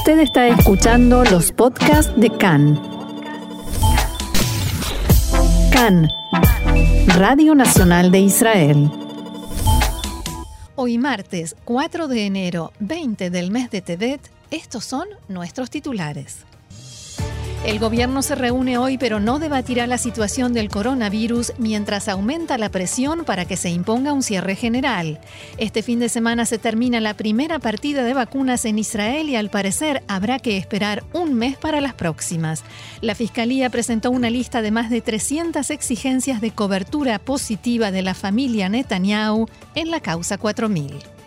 Usted está escuchando los podcasts de CAN. CAN, Radio Nacional de Israel. Hoy martes 4 de enero 20 del mes de Tebet, estos son nuestros titulares. El gobierno se reúne hoy pero no debatirá la situación del coronavirus mientras aumenta la presión para que se imponga un cierre general. Este fin de semana se termina la primera partida de vacunas en Israel y al parecer habrá que esperar un mes para las próximas. La Fiscalía presentó una lista de más de 300 exigencias de cobertura positiva de la familia Netanyahu en la causa 4000.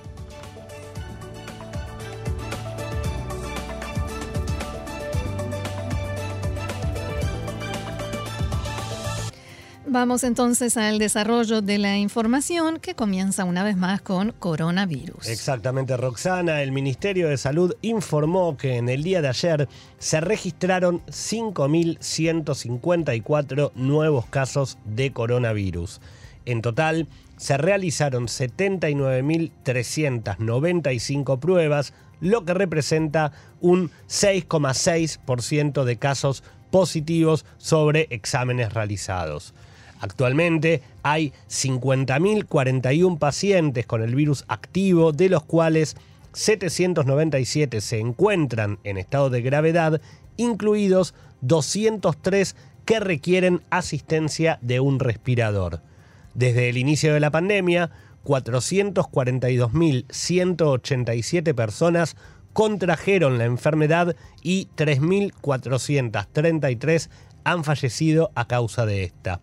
Vamos entonces al desarrollo de la información que comienza una vez más con coronavirus. Exactamente, Roxana. El Ministerio de Salud informó que en el día de ayer se registraron 5.154 nuevos casos de coronavirus. En total, se realizaron 79.395 pruebas, lo que representa un 6,6% de casos positivos sobre exámenes realizados. Actualmente hay 50.041 pacientes con el virus activo, de los cuales 797 se encuentran en estado de gravedad, incluidos 203 que requieren asistencia de un respirador. Desde el inicio de la pandemia, 442.187 personas contrajeron la enfermedad y 3.433 han fallecido a causa de esta.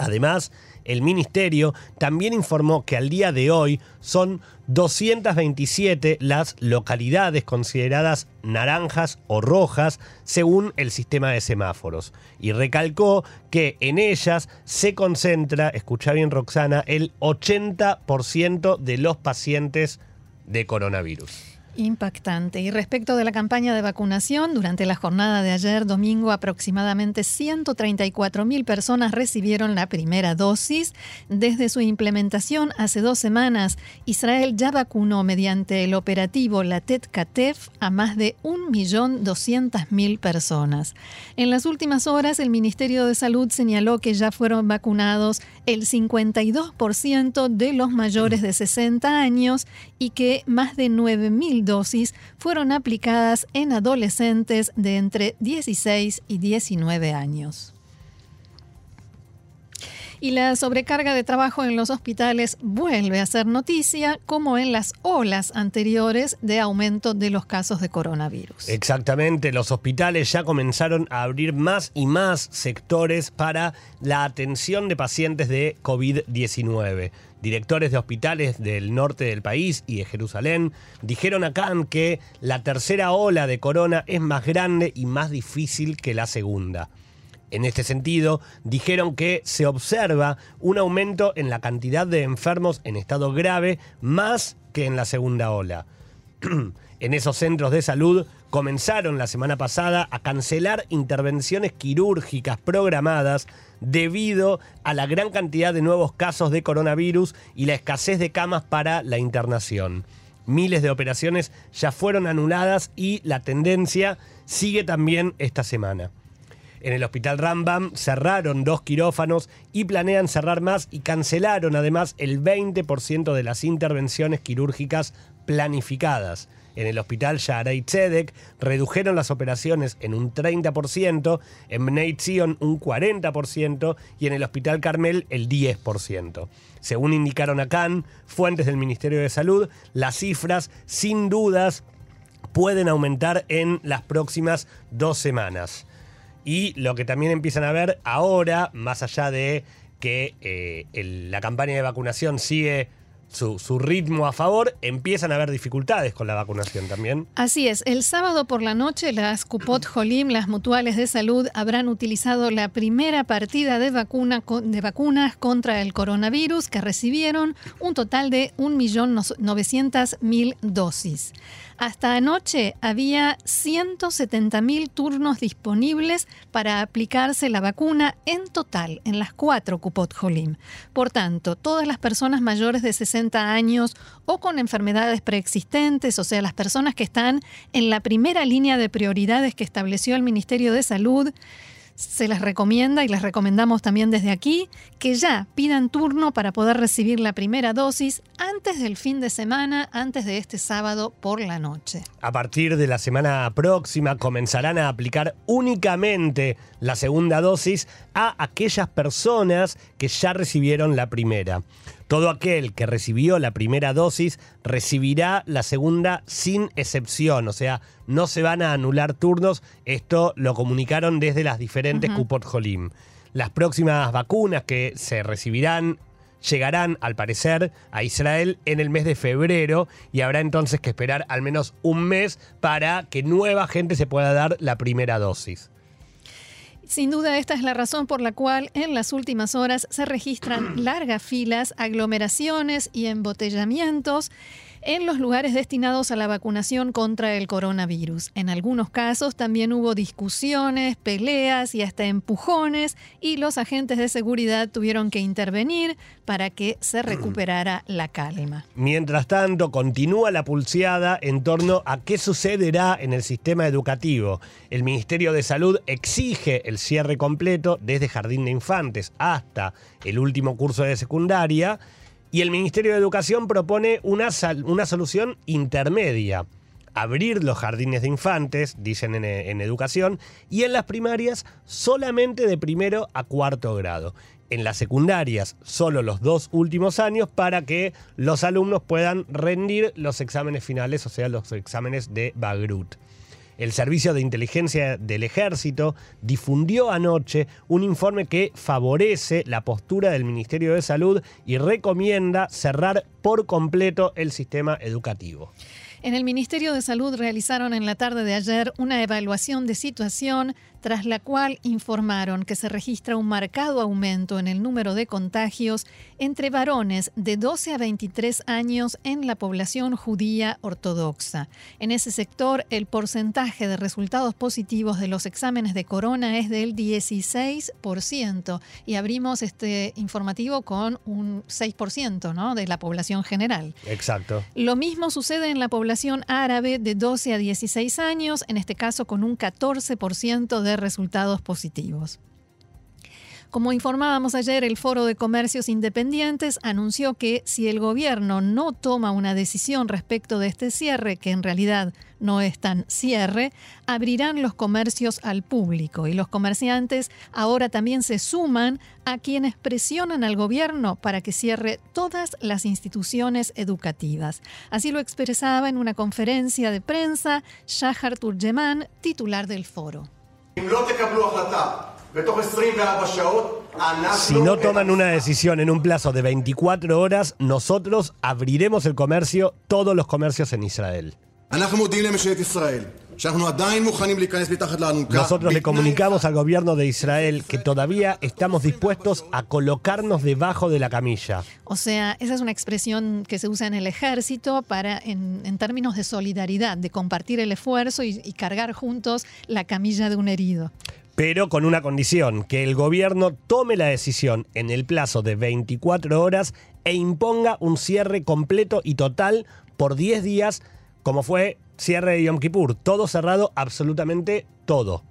Además, el ministerio también informó que al día de hoy son 227 las localidades consideradas naranjas o rojas según el sistema de semáforos. Y recalcó que en ellas se concentra, escucha bien Roxana, el 80% de los pacientes de coronavirus. Impactante. Y respecto de la campaña de vacunación, durante la jornada de ayer domingo aproximadamente 134 mil personas recibieron la primera dosis. Desde su implementación hace dos semanas, Israel ya vacunó mediante el operativo Latet Katef a más de 1.200.000 personas. En las últimas horas, el Ministerio de Salud señaló que ya fueron vacunados el 52% de los mayores de 60 años y que más de 9.000 dosis fueron aplicadas en adolescentes de entre 16 y 19 años. Y la sobrecarga de trabajo en los hospitales vuelve a ser noticia, como en las olas anteriores de aumento de los casos de coronavirus. Exactamente, los hospitales ya comenzaron a abrir más y más sectores para la atención de pacientes de COVID-19 directores de hospitales del norte del país y de Jerusalén dijeron acá que la tercera ola de corona es más grande y más difícil que la segunda. En este sentido, dijeron que se observa un aumento en la cantidad de enfermos en estado grave más que en la segunda ola. en esos centros de salud comenzaron la semana pasada a cancelar intervenciones quirúrgicas programadas debido a la gran cantidad de nuevos casos de coronavirus y la escasez de camas para la internación. Miles de operaciones ya fueron anuladas y la tendencia sigue también esta semana. En el hospital Rambam cerraron dos quirófanos y planean cerrar más y cancelaron además el 20% de las intervenciones quirúrgicas planificadas. En el hospital Shaarei Tzedek redujeron las operaciones en un 30%, en Bnei Zion un 40% y en el hospital Carmel el 10%. Según indicaron a Khan, fuentes del Ministerio de Salud, las cifras sin dudas pueden aumentar en las próximas dos semanas. Y lo que también empiezan a ver ahora, más allá de que eh, la campaña de vacunación sigue su, ritmo a favor, empiezan a haber dificultades con la vacunación también. Así es, el sábado por la noche las Cupot Jolim, las mutuales de salud, habrán utilizado la primera partida de, vacuna, de vacunas contra el coronavirus que recibieron un total de 1.900.000 dosis. Hasta anoche había 170.000 turnos disponibles para aplicarse la vacuna en total en las cuatro Cupot Jolim. Por tanto, todas las personas mayores de 60 60 años o con enfermedades preexistentes, o sea, las personas que están en la primera línea de prioridades que estableció el Ministerio de Salud se les recomienda y les recomendamos también desde aquí que ya pidan turno para poder recibir la primera dosis antes del fin de semana, antes de este sábado por la noche. A partir de la semana próxima comenzarán a aplicar únicamente la segunda dosis a aquellas personas que ya recibieron la primera. Todo aquel que recibió la primera dosis recibirá la segunda sin excepción, o sea, no se van a anular turnos. Esto lo comunicaron desde las diferentes Cupot Jolim. Las próximas vacunas que se recibirán llegarán, al parecer, a Israel en el mes de febrero y habrá entonces que esperar al menos un mes para que nueva gente se pueda dar la primera dosis. Sin duda, esta es la razón por la cual en las últimas horas se registran largas filas, aglomeraciones y embotellamientos en los lugares destinados a la vacunación contra el coronavirus. En algunos casos también hubo discusiones, peleas y hasta empujones y los agentes de seguridad tuvieron que intervenir para que se recuperara la calma. Mientras tanto, continúa la pulseada en torno a qué sucederá en el sistema educativo. El Ministerio de Salud exige el cierre completo desde Jardín de Infantes hasta el último curso de secundaria y el Ministerio de Educación propone una, una solución intermedia. Abrir los jardines de infantes, dicen en, en educación, y en las primarias solamente de primero a cuarto grado en las secundarias solo los dos últimos años para que los alumnos puedan rendir los exámenes finales, o sea, los exámenes de Bagrut el Servicio de Inteligencia del Ejército difundió anoche un informe que favorece la postura del Ministerio de Salud y recomienda cerrar por completo el sistema educativo. En el Ministerio de Salud realizaron en la tarde de ayer una evaluación de situación tras la cual informaron que se registra un marcado aumento en el número de contagios entre varones de 12 a 23 años en la población judía ortodoxa. En ese sector, el porcentaje de resultados positivos de los exámenes de corona es del 16% y abrimos este informativo con un 6% ¿no? de la población general. Exacto. Lo mismo sucede en la población árabe de 12 a 16 años, en este caso con un 14% de resultados positivos. Como informábamos ayer, el Foro de Comercios Independientes anunció que si el gobierno no toma una decisión respecto de este cierre, que en realidad no es tan cierre, abrirán los comercios al público y los comerciantes ahora también se suman a quienes presionan al gobierno para que cierre todas las instituciones educativas. Así lo expresaba en una conferencia de prensa Shahar Turjeman, titular del foro. Si no toman una decisión en un plazo de 24 horas, nosotros abriremos el comercio, todos los comercios en Israel. Nosotros le comunicamos al gobierno de Israel que todavía estamos dispuestos a colocarnos debajo de la camilla. O sea, esa es una expresión que se usa en el ejército para, en, términos de solidaridad, de compartir el esfuerzo y, y cargar juntos la camilla de un herido pero con una condición, que el gobierno tome la decisión en el plazo de 24 horas e imponga un cierre completo y total por 10 días, como fue cierre de Yom Kippur, todo cerrado, absolutamente todo.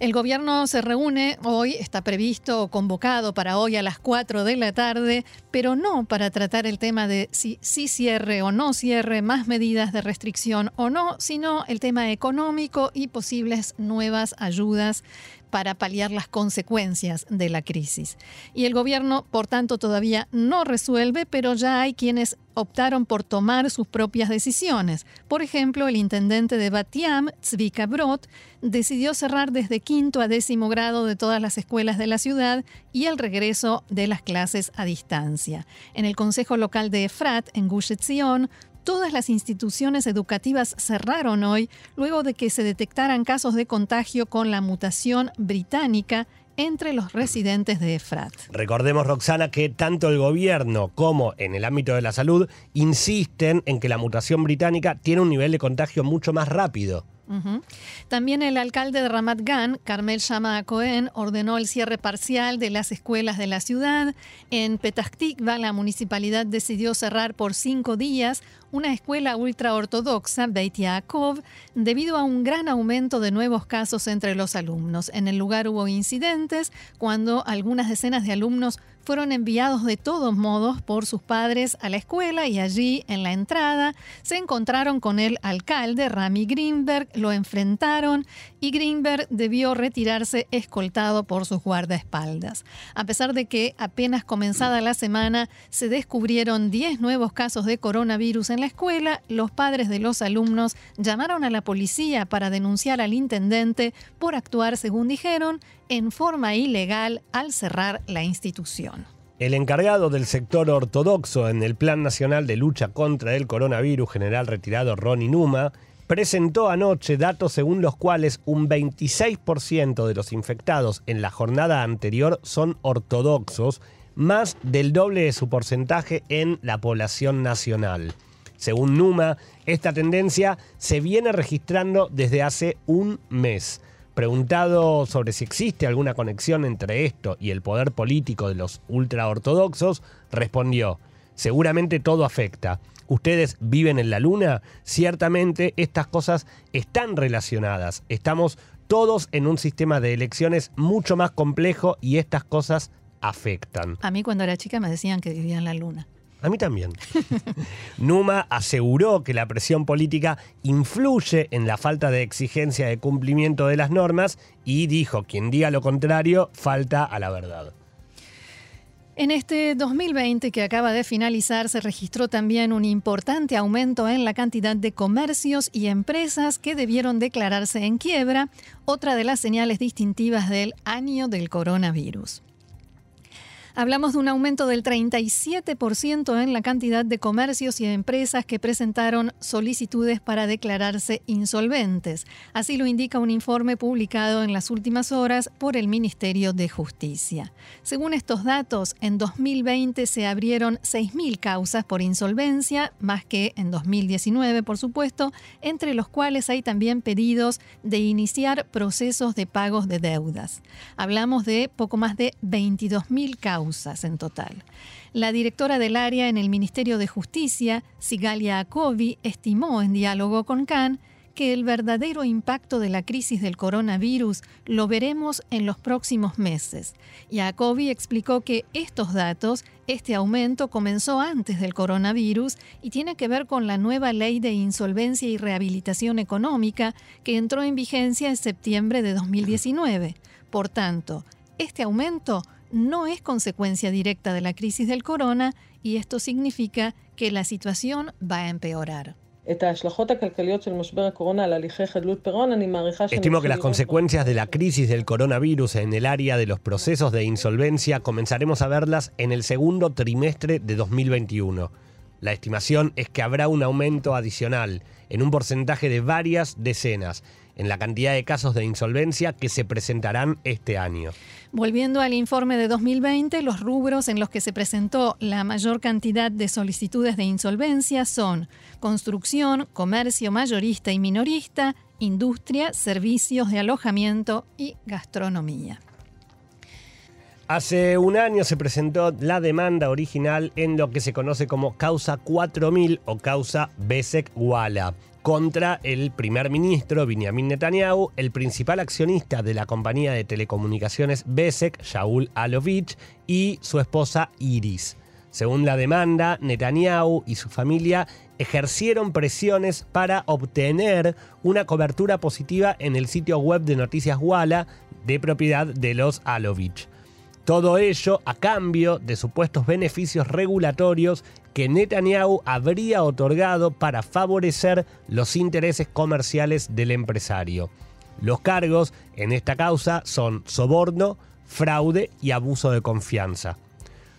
El gobierno se reúne hoy, está previsto o convocado para hoy a las 4 de la tarde, pero no para tratar el tema de si, si cierre o no cierre, más medidas de restricción o no, sino el tema económico y posibles nuevas ayudas para paliar las consecuencias de la crisis. Y el gobierno, por tanto, todavía no resuelve, pero ya hay quienes optaron por tomar sus propias decisiones. Por ejemplo, el intendente de Batiam, Zvika Brot, decidió cerrar desde quinto a décimo grado de todas las escuelas de la ciudad y el regreso de las clases a distancia. En el Consejo Local de Efrat, en Gush Etzion, Todas las instituciones educativas cerraron hoy luego de que se detectaran casos de contagio con la mutación británica entre los residentes de Efrat. Recordemos, Roxana, que tanto el gobierno como en el ámbito de la salud insisten en que la mutación británica tiene un nivel de contagio mucho más rápido. También el alcalde de Ramat Gan, Carmel Shama Cohen, ordenó el cierre parcial de las escuelas de la ciudad. En Petah Tikva, la municipalidad decidió cerrar por cinco días una escuela ultraortodoxa, Beit Yaakov, debido a un gran aumento de nuevos casos entre los alumnos. En el lugar hubo incidentes cuando algunas decenas de alumnos fueron enviados de todos modos por sus padres a la escuela y allí, en la entrada, se encontraron con el alcalde, Rami Greenberg, lo enfrentaron y Greenberg debió retirarse escoltado por sus guardaespaldas. A pesar de que apenas comenzada la semana se descubrieron 10 nuevos casos de coronavirus en la escuela, los padres de los alumnos llamaron a la policía para denunciar al intendente por actuar, según dijeron, en forma ilegal al cerrar la institución. El encargado del sector ortodoxo en el Plan Nacional de Lucha contra el Coronavirus, general retirado Ronnie Numa, presentó anoche datos según los cuales un 26% de los infectados en la jornada anterior son ortodoxos, más del doble de su porcentaje en la población nacional. Según Numa, esta tendencia se viene registrando desde hace un mes. Preguntado sobre si existe alguna conexión entre esto y el poder político de los ultraortodoxos, respondió, seguramente todo afecta ustedes viven en la luna, ciertamente estas cosas están relacionadas. Estamos todos en un sistema de elecciones mucho más complejo y estas cosas afectan. A mí cuando era chica me decían que vivía en la luna. A mí también. Numa aseguró que la presión política influye en la falta de exigencia de cumplimiento de las normas y dijo, quien diga lo contrario, falta a la verdad. En este 2020 que acaba de finalizar se registró también un importante aumento en la cantidad de comercios y empresas que debieron declararse en quiebra, otra de las señales distintivas del año del coronavirus. Hablamos de un aumento del 37% en la cantidad de comercios y empresas que presentaron solicitudes para declararse insolventes. Así lo indica un informe publicado en las últimas horas por el Ministerio de Justicia. Según estos datos, en 2020 se abrieron 6.000 causas por insolvencia, más que en 2019, por supuesto, entre los cuales hay también pedidos de iniciar procesos de pagos de deudas. Hablamos de poco más de 22.000 causas en total. La directora del área en el Ministerio de Justicia, Sigalia Acovi, estimó en diálogo con Khan que el verdadero impacto de la crisis del coronavirus lo veremos en los próximos meses. Jacobi explicó que estos datos, este aumento comenzó antes del coronavirus y tiene que ver con la nueva ley de insolvencia y rehabilitación económica que entró en vigencia en septiembre de 2019. Por tanto, este aumento no es consecuencia directa de la crisis del corona y esto significa que la situación va a empeorar. Estimo que las consecuencias de la crisis del coronavirus en el área de los procesos de insolvencia comenzaremos a verlas en el segundo trimestre de 2021. La estimación es que habrá un aumento adicional en un porcentaje de varias decenas en la cantidad de casos de insolvencia que se presentarán este año. Volviendo al informe de 2020, los rubros en los que se presentó la mayor cantidad de solicitudes de insolvencia son construcción, comercio mayorista y minorista, industria, servicios de alojamiento y gastronomía. Hace un año se presentó la demanda original en lo que se conoce como causa 4000 o causa Besek-Wala contra el primer ministro Benjamin Netanyahu, el principal accionista de la compañía de telecomunicaciones Besek, Shaul Alovich, y su esposa Iris. Según la demanda, Netanyahu y su familia ejercieron presiones para obtener una cobertura positiva en el sitio web de Noticias Wala de propiedad de los Alovich. Todo ello a cambio de supuestos beneficios regulatorios que Netanyahu habría otorgado para favorecer los intereses comerciales del empresario. Los cargos en esta causa son soborno, fraude y abuso de confianza.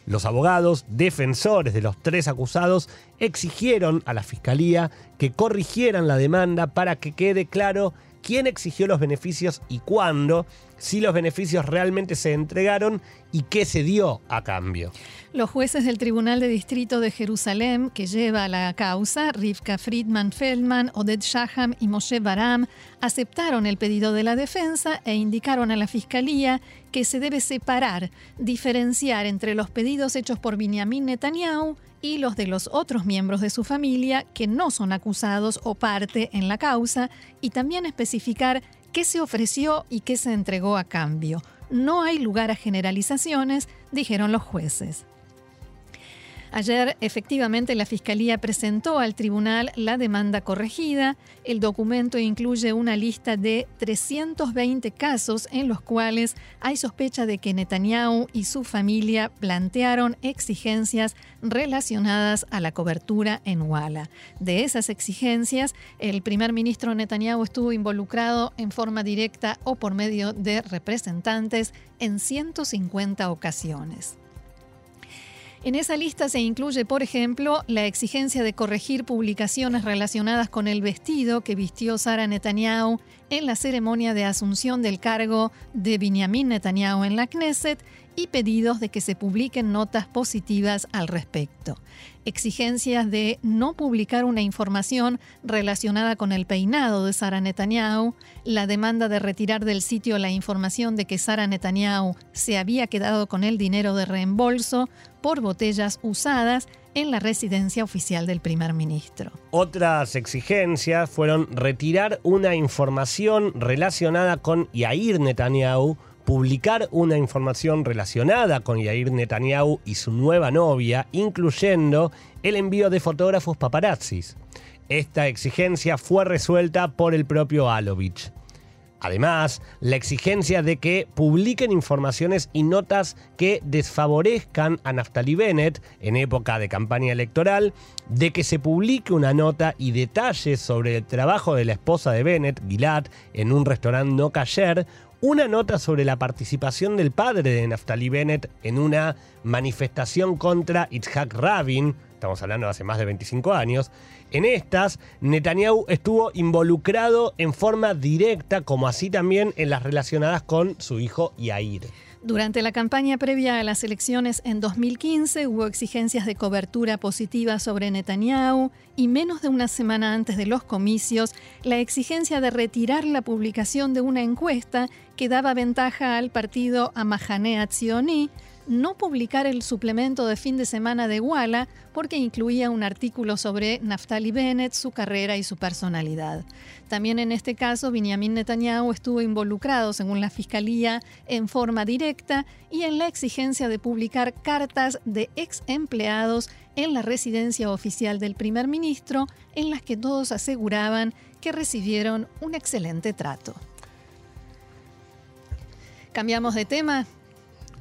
Los abogados defensores de los tres acusados exigieron a la Fiscalía que corrigieran la demanda para que quede claro quién exigió los beneficios y cuándo, si los beneficios realmente se entregaron y qué se dio a cambio. Los jueces del Tribunal de Distrito de Jerusalén, que lleva la causa, Rivka Friedman Feldman, Oded Shaham y Moshe Baram, aceptaron el pedido de la defensa e indicaron a la Fiscalía que se debe separar, diferenciar entre los pedidos hechos por Benjamin Netanyahu y los de los otros miembros de su familia que no son acusados o parte en la causa, y también especificar qué se ofreció y qué se entregó a cambio. No hay lugar a generalizaciones, dijeron los jueces. Ayer, efectivamente, la Fiscalía presentó al tribunal la demanda corregida. El documento incluye una lista de 320 casos en los cuales hay sospecha de que Netanyahu y su familia plantearon exigencias relacionadas a la cobertura en Walla. De esas exigencias, el primer ministro Netanyahu estuvo involucrado en forma directa o por medio de representantes en 150 ocasiones. En esa lista se incluye, por ejemplo, la exigencia de corregir publicaciones relacionadas con el vestido que vistió Sara Netanyahu en la ceremonia de asunción del cargo de Benjamin Netanyahu en la Knesset y pedidos de que se publiquen notas positivas al respecto. Exigencias de no publicar una información relacionada con el peinado de Sara Netanyahu, la demanda de retirar del sitio la información de que Sara Netanyahu se había quedado con el dinero de reembolso por botellas usadas en la residencia oficial del primer ministro. Otras exigencias fueron retirar una información relacionada con Yair Netanyahu, publicar una información relacionada con Yair Netanyahu y su nueva novia, incluyendo el envío de fotógrafos paparazzis. Esta exigencia fue resuelta por el propio Alovich. Además, la exigencia de que publiquen informaciones y notas que desfavorezcan a Naftali Bennett en época de campaña electoral, de que se publique una nota y detalles sobre el trabajo de la esposa de Bennett, Gilad, en un restaurante no cayer, una nota sobre la participación del padre de Naftali Bennett en una manifestación contra Itzhak Rabin, estamos hablando de hace más de 25 años, en estas, Netanyahu estuvo involucrado en forma directa, como así también en las relacionadas con su hijo Yair. Durante la campaña previa a las elecciones en 2015 hubo exigencias de cobertura positiva sobre Netanyahu y menos de una semana antes de los comicios, la exigencia de retirar la publicación de una encuesta que daba ventaja al partido Amahane Atzioni no publicar el suplemento de fin de semana de Walla porque incluía un artículo sobre Naftali Bennett, su carrera y su personalidad. También en este caso, Benjamin Netanyahu estuvo involucrado, según la Fiscalía, en forma directa y en la exigencia de publicar cartas de ex empleados en la residencia oficial del primer ministro, en las que todos aseguraban que recibieron un excelente trato. Cambiamos de tema.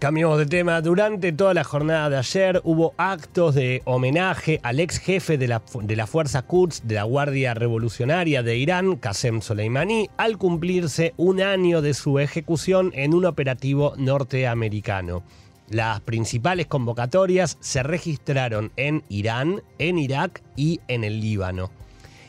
Cambiamos de tema. Durante toda la jornada de ayer hubo actos de homenaje al ex jefe de la, de Fuerza Quds de la Guardia Revolucionaria de Irán, Qasem Soleimani, al cumplirse un año de su ejecución en un operativo norteamericano. Las principales convocatorias se registraron en Irán, en Irak y en el Líbano.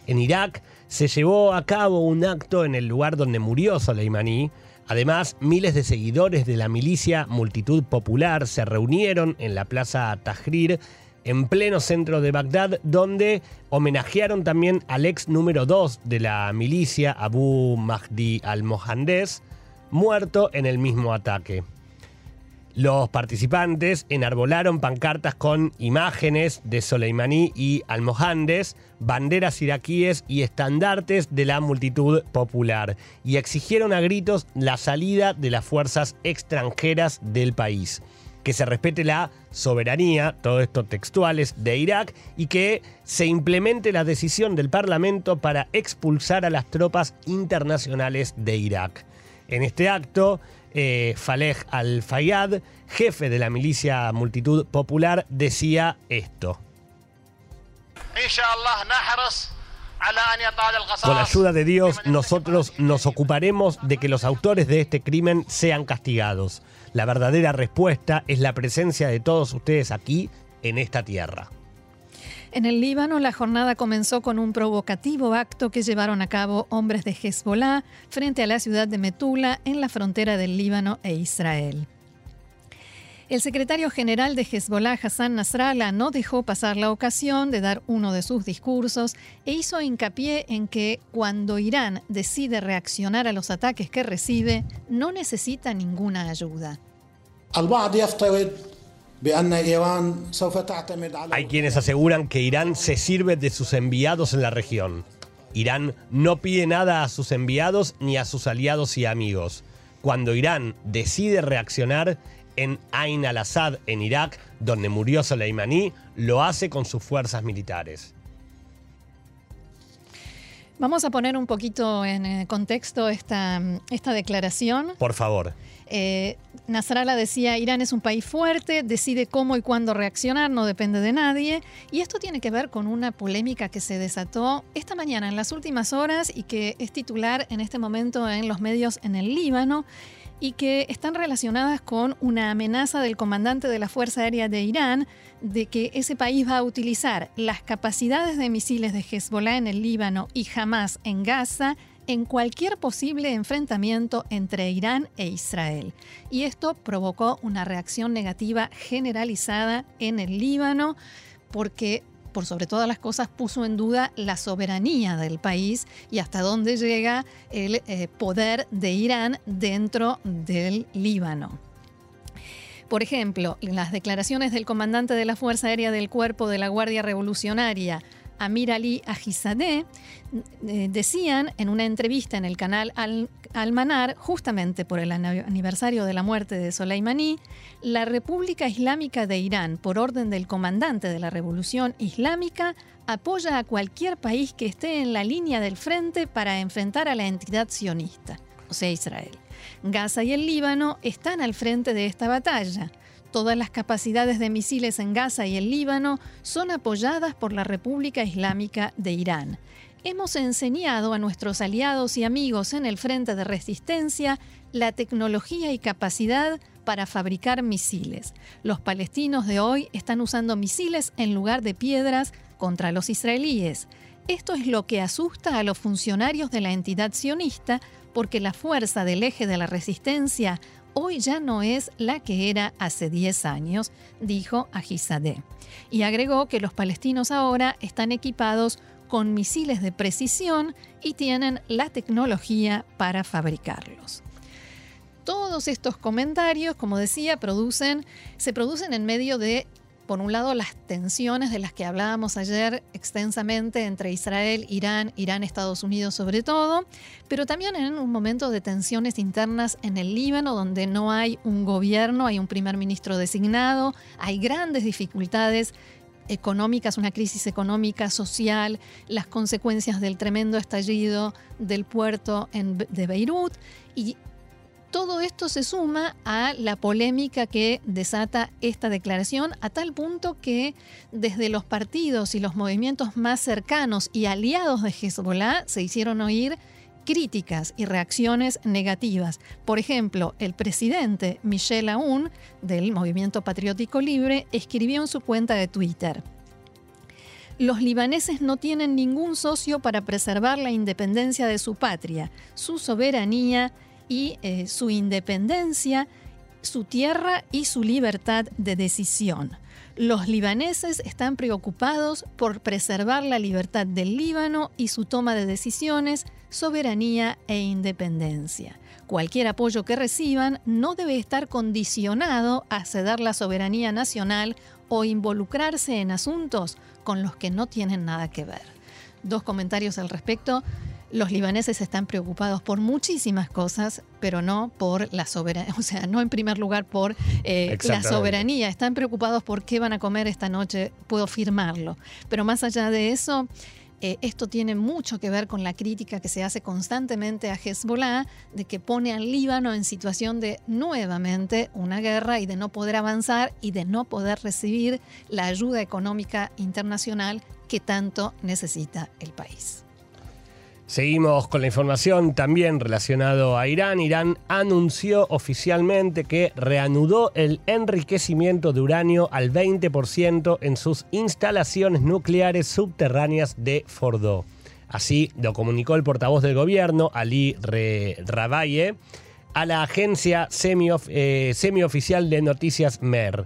En Irak se llevó a cabo un acto en el lugar donde murió Soleimani, Además, miles de seguidores de la milicia Multitud Popular se reunieron en la Plaza Tahrir en pleno centro de Bagdad, donde homenajearon también al ex número 2 de la milicia, Abu Mahdi al-Mohandes, muerto en el mismo ataque. Los participantes enarbolaron pancartas con imágenes de Soleimani y Almohandes, banderas iraquíes y estandartes de la multitud popular y exigieron a gritos la salida de las fuerzas extranjeras del país. Que se respete la soberanía, todo esto textuales, de Irak y que se implemente la decisión del Parlamento para expulsar a las tropas internacionales de Irak. En este acto, eh, Faleh al-Fayyad, jefe de la milicia Multitud Popular, decía esto. Con la ayuda de Dios, nosotros nos ocuparemos de que los autores de este crimen sean castigados. La verdadera respuesta es la presencia de todos ustedes aquí, en esta tierra. En el Líbano, la jornada comenzó con un provocativo acto que llevaron a cabo hombres de Hezbollah frente a la ciudad de Metula, en la frontera del Líbano e Israel. El secretario general de Hezbollah, Hassan Nasrallah, no dejó pasar la ocasión de dar uno de sus discursos e hizo hincapié en que cuando Irán decide reaccionar a los ataques que recibe, no necesita ninguna ayuda. Hay quienes aseguran que Irán se sirve de sus enviados en la región. Irán no pide nada a sus enviados ni a sus aliados y amigos. Cuando Irán decide reaccionar en Ain al-Assad, en Irak, donde murió Soleimani, lo hace con sus fuerzas militares. Vamos a poner un poquito en eh, contexto esta, esta declaración. Por favor. Eh, Nasrallah decía, Irán es un país fuerte, decide cómo y cuándo reaccionar, no depende de nadie. Y esto tiene que ver con una polémica que se desató esta mañana, en las últimas horas, y que es titular en este momento en los medios en el Líbano y que están relacionadas con una amenaza del comandante de la Fuerza Aérea de Irán de que ese país va a utilizar las capacidades de misiles de Hezbollah en el Líbano y Hamas en Gaza en cualquier posible enfrentamiento entre Irán e Israel. Y esto provocó una reacción negativa generalizada en el Líbano porque por sobre todas las cosas, puso en duda la soberanía del país y hasta dónde llega el eh, poder de Irán dentro del Líbano. Por ejemplo, las declaraciones del comandante de la Fuerza Aérea del Cuerpo de la Guardia Revolucionaria, Amir Ali Ajizadeh, eh, decían en una entrevista en el canal Al-Manar, justamente por el aniversario de la muerte de Soleimani, la República Islámica de Irán, por orden del comandante de la Revolución Islámica, apoya a cualquier país que esté en la línea del frente para enfrentar a la entidad sionista, o sea, Israel. Gaza y el Líbano están al frente de esta batalla. Todas las capacidades de misiles en Gaza y el Líbano son apoyadas por la República Islámica de Irán. Hemos enseñado a nuestros aliados y amigos en el frente de resistencia la tecnología y capacidad para fabricar misiles. Los palestinos de hoy están usando misiles en lugar de piedras contra los israelíes. Esto es lo que asusta a los funcionarios de la entidad sionista porque la fuerza del eje de la resistencia hoy ya no es la que era hace 10 años, dijo Ajizadeh. Y agregó que los palestinos ahora están equipados con misiles de precisión y tienen la tecnología para fabricarlos. Todos estos comentarios, como decía, producen, se producen en medio de por un lado, las tensiones de las que hablábamos ayer extensamente entre Israel, Irán, Irán, Estados Unidos sobre todo, pero también en un momento de tensiones internas en el Líbano, donde no hay un gobierno, hay un primer ministro designado, hay grandes dificultades económicas, una crisis económica, social, las consecuencias del tremendo estallido del puerto de Beirut y todo esto se suma a la polémica que desata esta declaración, a tal punto que desde los partidos y los movimientos más cercanos y aliados de Hezbollah se hicieron oír críticas y reacciones negativas. Por ejemplo, el presidente Michel Aoun del Movimiento Patriótico Libre escribió en su cuenta de Twitter. Los libaneses no tienen ningún socio para preservar la independencia de su patria, su soberanía y eh, su independencia, su tierra y su libertad de decisión. Los libaneses están preocupados por preservar la libertad del Líbano y su toma de decisiones, soberanía e independencia. Cualquier apoyo que reciban no debe estar condicionado a ceder la soberanía nacional o involucrarse en asuntos con los que no tienen nada que ver. Dos comentarios al respecto los libaneses están preocupados por muchísimas cosas, pero no por la soberanía, o sea, no en primer lugar por eh, la soberanía, están preocupados por qué van a comer esta noche, puedo firmarlo. Pero más allá de eso, eh, esto tiene mucho que ver con la crítica que se hace constantemente a Hezbollah de que pone al Líbano en situación de nuevamente una guerra y de no poder avanzar y de no poder recibir la ayuda económica internacional que tanto necesita el país. Seguimos con la información también relacionado a Irán. Irán anunció oficialmente que reanudó el enriquecimiento de uranio al 20% en sus instalaciones nucleares subterráneas de Fordo. Así lo comunicó el portavoz del gobierno, Ali Rabaye, a la agencia eh, semioficial de noticias MER.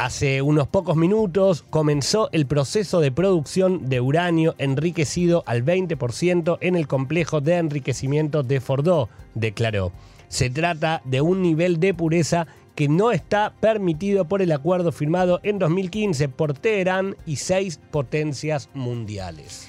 Hace unos pocos minutos comenzó el proceso de producción de uranio enriquecido al 20% en el complejo de enriquecimiento de Fordo, declaró. Se trata de un nivel de pureza que no está permitido por el acuerdo firmado en 2015 por Teherán y seis potencias mundiales.